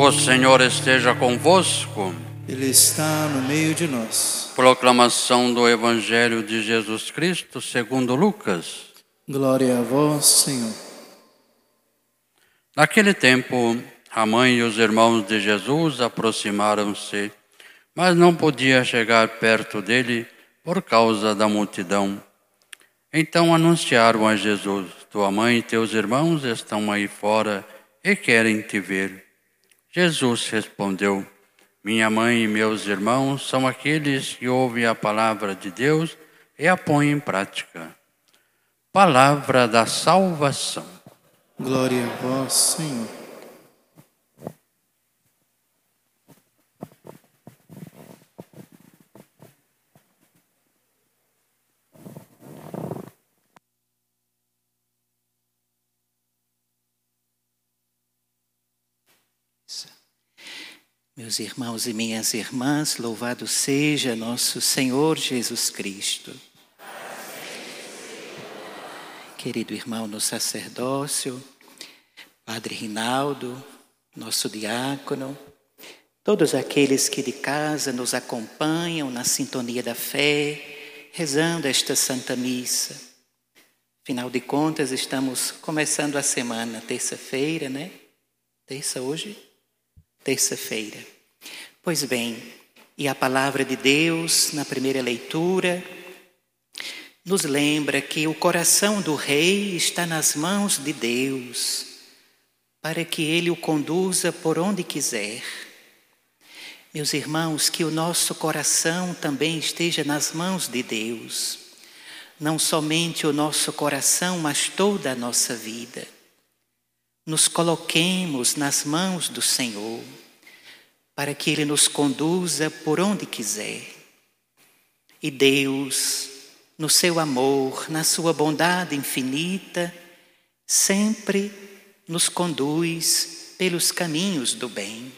O Senhor esteja convosco. Ele está no meio de nós. Proclamação do Evangelho de Jesus Cristo segundo Lucas. Glória a vós, Senhor. Naquele tempo, a mãe e os irmãos de Jesus aproximaram-se, mas não podia chegar perto dele por causa da multidão. Então anunciaram a Jesus: Tua mãe e teus irmãos estão aí fora e querem te ver. Jesus respondeu: Minha mãe e meus irmãos são aqueles que ouvem a palavra de Deus e a põem em prática. Palavra da salvação. Glória a vós, Senhor. Meus irmãos e minhas irmãs, louvado seja nosso Senhor Jesus Cristo. Querido irmão no sacerdócio, Padre Rinaldo, nosso diácono, todos aqueles que de casa nos acompanham na sintonia da fé, rezando esta Santa Missa. Afinal de contas, estamos começando a semana, terça-feira, né? Terça hoje? Terça-feira. Pois bem, e a palavra de Deus, na primeira leitura, nos lembra que o coração do rei está nas mãos de Deus, para que ele o conduza por onde quiser. Meus irmãos, que o nosso coração também esteja nas mãos de Deus. Não somente o nosso coração, mas toda a nossa vida nos coloquemos nas mãos do Senhor, para que Ele nos conduza por onde quiser. E Deus, no seu amor, na sua bondade infinita, sempre nos conduz pelos caminhos do bem.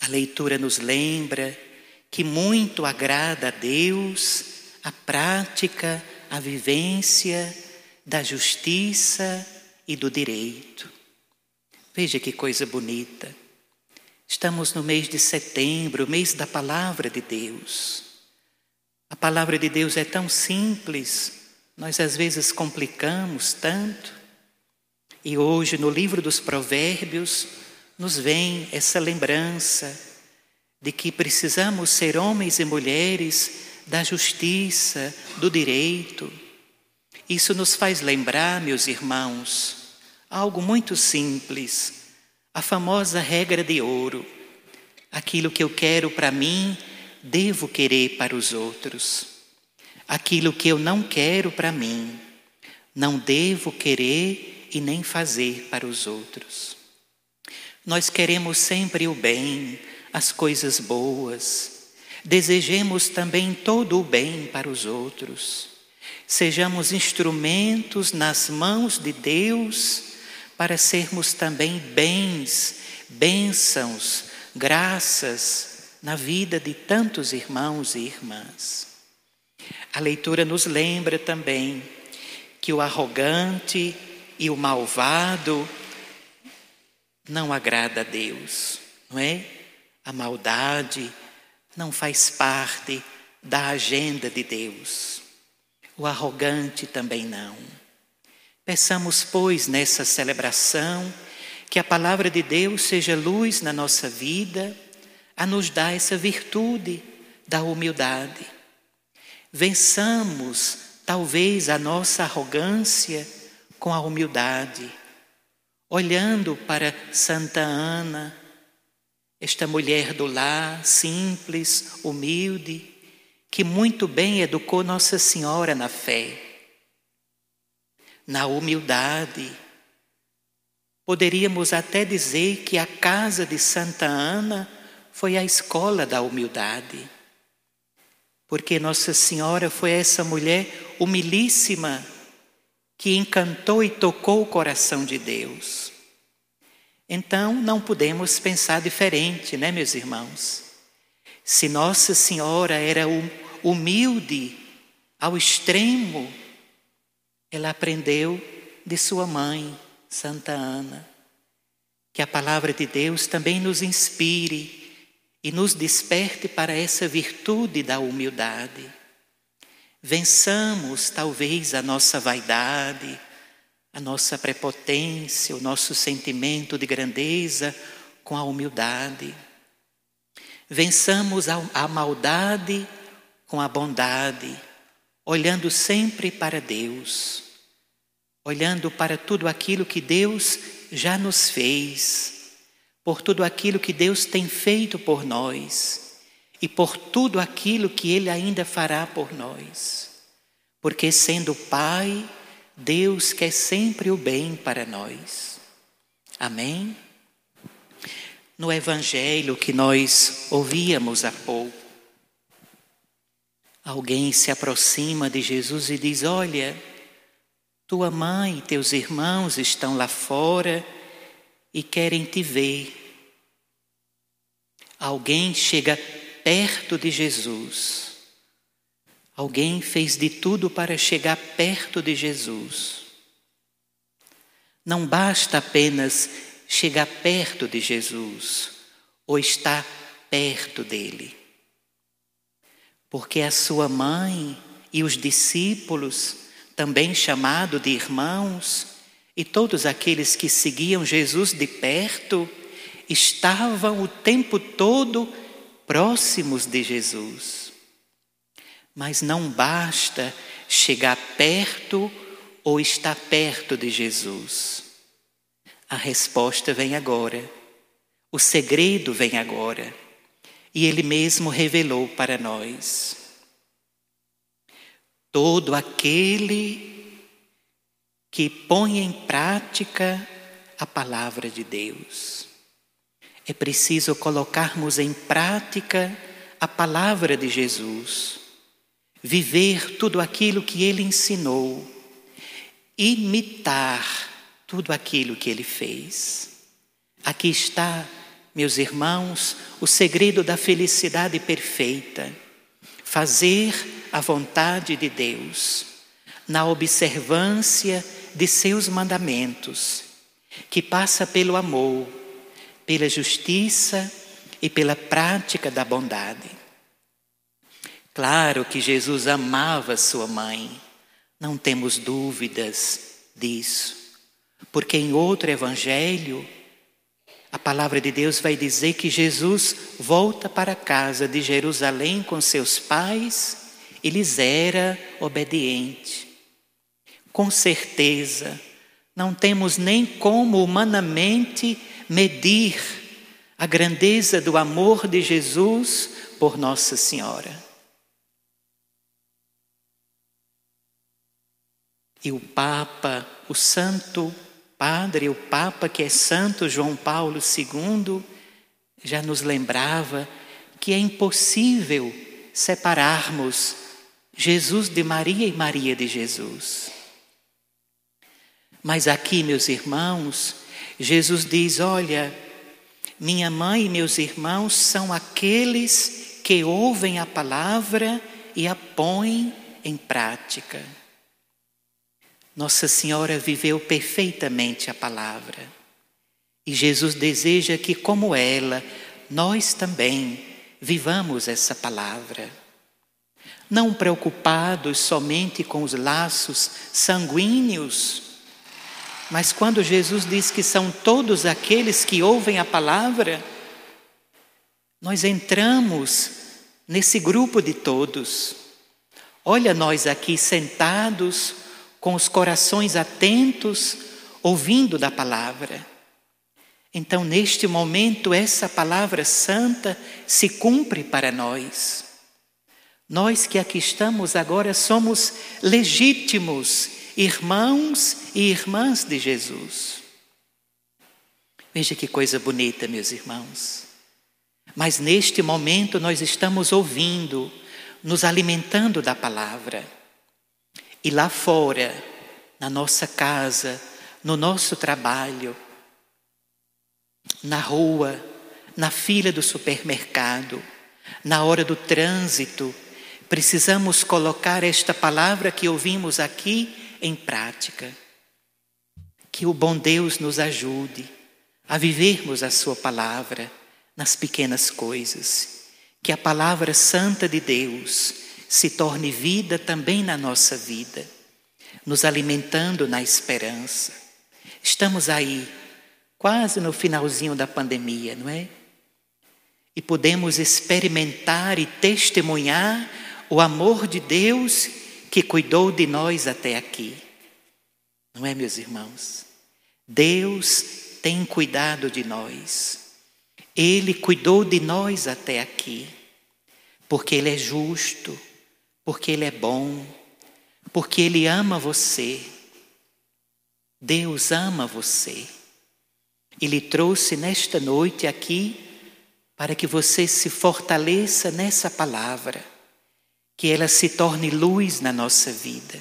A leitura nos lembra que muito agrada a Deus a prática, a vivência da justiça, e do direito. Veja que coisa bonita. Estamos no mês de setembro, mês da palavra de Deus. A palavra de Deus é tão simples, nós às vezes complicamos tanto. E hoje, no livro dos Provérbios, nos vem essa lembrança de que precisamos ser homens e mulheres da justiça, do direito. Isso nos faz lembrar, meus irmãos, Algo muito simples, a famosa regra de ouro. Aquilo que eu quero para mim, devo querer para os outros. Aquilo que eu não quero para mim, não devo querer e nem fazer para os outros. Nós queremos sempre o bem, as coisas boas. Desejemos também todo o bem para os outros. Sejamos instrumentos nas mãos de Deus para sermos também bens, bênçãos, graças na vida de tantos irmãos e irmãs. A leitura nos lembra também que o arrogante e o malvado não agrada a Deus, não é? A maldade não faz parte da agenda de Deus. O arrogante também não. Peçamos, pois, nessa celebração, que a palavra de Deus seja luz na nossa vida, a nos dar essa virtude da humildade. Vençamos, talvez, a nossa arrogância com a humildade, olhando para Santa Ana, esta mulher do lar, simples, humilde, que muito bem educou Nossa Senhora na fé na humildade. Poderíamos até dizer que a casa de Santa Ana foi a escola da humildade, porque Nossa Senhora foi essa mulher humilíssima que encantou e tocou o coração de Deus. Então não podemos pensar diferente, né, meus irmãos? Se Nossa Senhora era humilde ao extremo, ela aprendeu de sua mãe, Santa Ana, que a palavra de Deus também nos inspire e nos desperte para essa virtude da humildade. Vençamos talvez a nossa vaidade, a nossa prepotência, o nosso sentimento de grandeza com a humildade. Vençamos a, maldade com a bondade, olhando sempre para Deus, olhando para tudo aquilo que Deus já nos fez, por tudo aquilo que Deus tem feito por nós e por tudo aquilo que Ele ainda fará por nós. Porque sendo Pai, Deus quer sempre o bem para nós. Amém? no evangelho que nós ouvíamos há pouco. Alguém se aproxima de Jesus e diz: Olha, tua mãe e teus irmãos estão lá fora e querem te ver. Alguém chega perto de Jesus. Alguém fez de tudo para chegar perto de Jesus. Não basta apenas chegar perto de Jesus ou estar perto dele. Porque a sua mãe e os discípulos, também chamado de irmãos, e todos aqueles que seguiam Jesus de perto, estavam o tempo todo próximos de Jesus. Mas não basta chegar perto ou estar perto de Jesus. A resposta vem agora. O segredo vem agora. E Ele mesmo revelou para nós. Todo aquele que põe em prática a palavra de Deus. É preciso colocarmos em prática a palavra de Jesus, viver tudo aquilo que ele ensinou, imitar tudo aquilo que ele fez. Aqui está, meus irmãos, o segredo da felicidade perfeita. Fazer a vontade de Deus na observância de seus mandamentos, que passa pelo amor, pela justiça e pela prática da bondade. Claro que Jesus amava sua mãe, não temos dúvidas disso. Porque em outro evangelho, a palavra de Deus vai dizer que Jesus volta para a casa de Jerusalém com seus pais e lhes era obediente. Com certeza, não temos nem como humanamente medir a grandeza do amor de Jesus por Nossa Senhora. E o Papa, o Santo Padre, o Papa, que é Santo João Paulo II, já nos lembrava que é impossível separarmos Jesus de Maria e Maria de Jesus. Mas aqui, meus irmãos, Jesus diz: Olha, minha mãe e meus irmãos são aqueles que ouvem a palavra e a põem em prática. Nossa Senhora viveu perfeitamente a palavra. E Jesus deseja que, como ela, nós também vivamos essa palavra. Não preocupados somente com os laços sanguíneos, mas quando Jesus diz que são todos aqueles que ouvem a palavra, nós entramos nesse grupo de todos. Olha, nós aqui sentados, com os corações atentos, ouvindo da palavra. Então, neste momento, essa palavra santa se cumpre para nós. Nós que aqui estamos agora somos legítimos irmãos e irmãs de Jesus. Veja que coisa bonita, meus irmãos. Mas neste momento nós estamos ouvindo, nos alimentando da palavra. E lá fora, na nossa casa, no nosso trabalho, na rua, na fila do supermercado, na hora do trânsito, precisamos colocar esta palavra que ouvimos aqui em prática. Que o bom Deus nos ajude a vivermos a Sua palavra nas pequenas coisas. Que a palavra santa de Deus se torne vida também na nossa vida, nos alimentando na esperança. Estamos aí, quase no finalzinho da pandemia, não é? E podemos experimentar e testemunhar o amor de Deus que cuidou de nós até aqui. Não é, meus irmãos? Deus tem cuidado de nós. Ele cuidou de nós até aqui, porque Ele é justo, porque Ele é bom, porque Ele ama você. Deus ama você. Ele trouxe nesta noite aqui para que você se fortaleça nessa palavra, que ela se torne luz na nossa vida.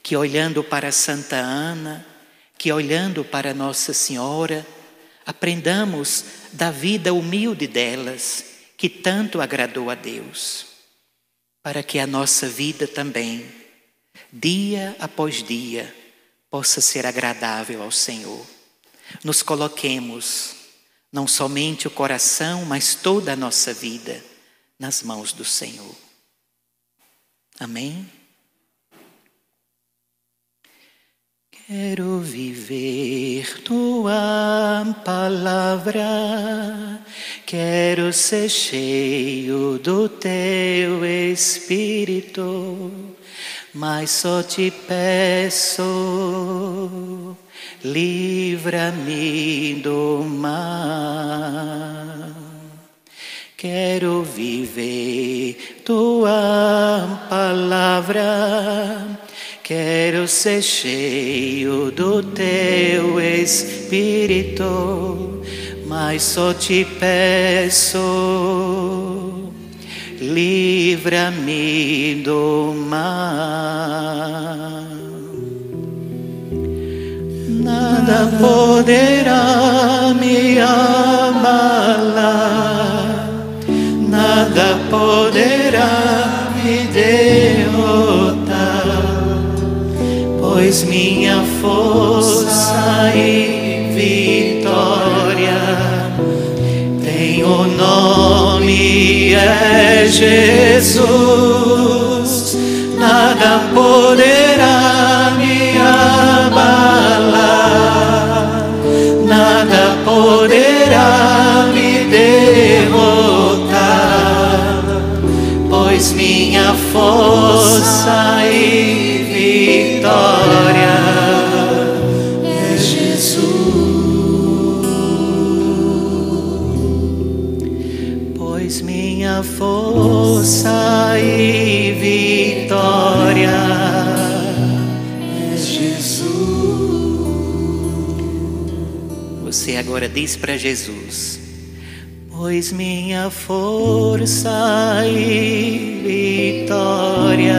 Que olhando para Santa Ana, que olhando para Nossa Senhora, aprendamos da vida humilde delas, que tanto agradou a Deus, para que a nossa vida também, dia após dia, possa ser agradável ao Senhor. Nos coloquemos, não somente o coração, mas toda a nossa vida, nas mãos do Senhor. Amém? Quero viver tua palavra, quero ser cheio do teu espírito, mas só te peço, livra-me do mal. Quero viver tua palavra Quero ser cheio do teu Espírito, mas só te peço, livra-me do mal. Nada poderá Jesus, nada poderá me abalar, nada poderá me derrotar, pois minha força vitória é Jesus. Você agora diz para Jesus. Pois minha força e vitória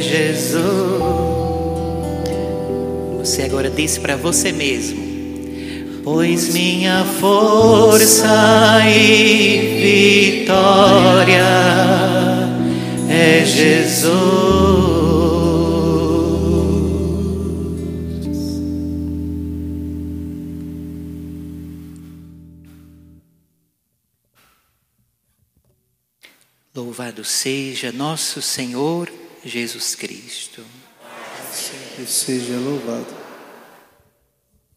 Jesus. Você agora disse para você mesmo: Pois minha força e vitória é Jesus. Louvado seja nosso Senhor Jesus Cristo. Seja louvado.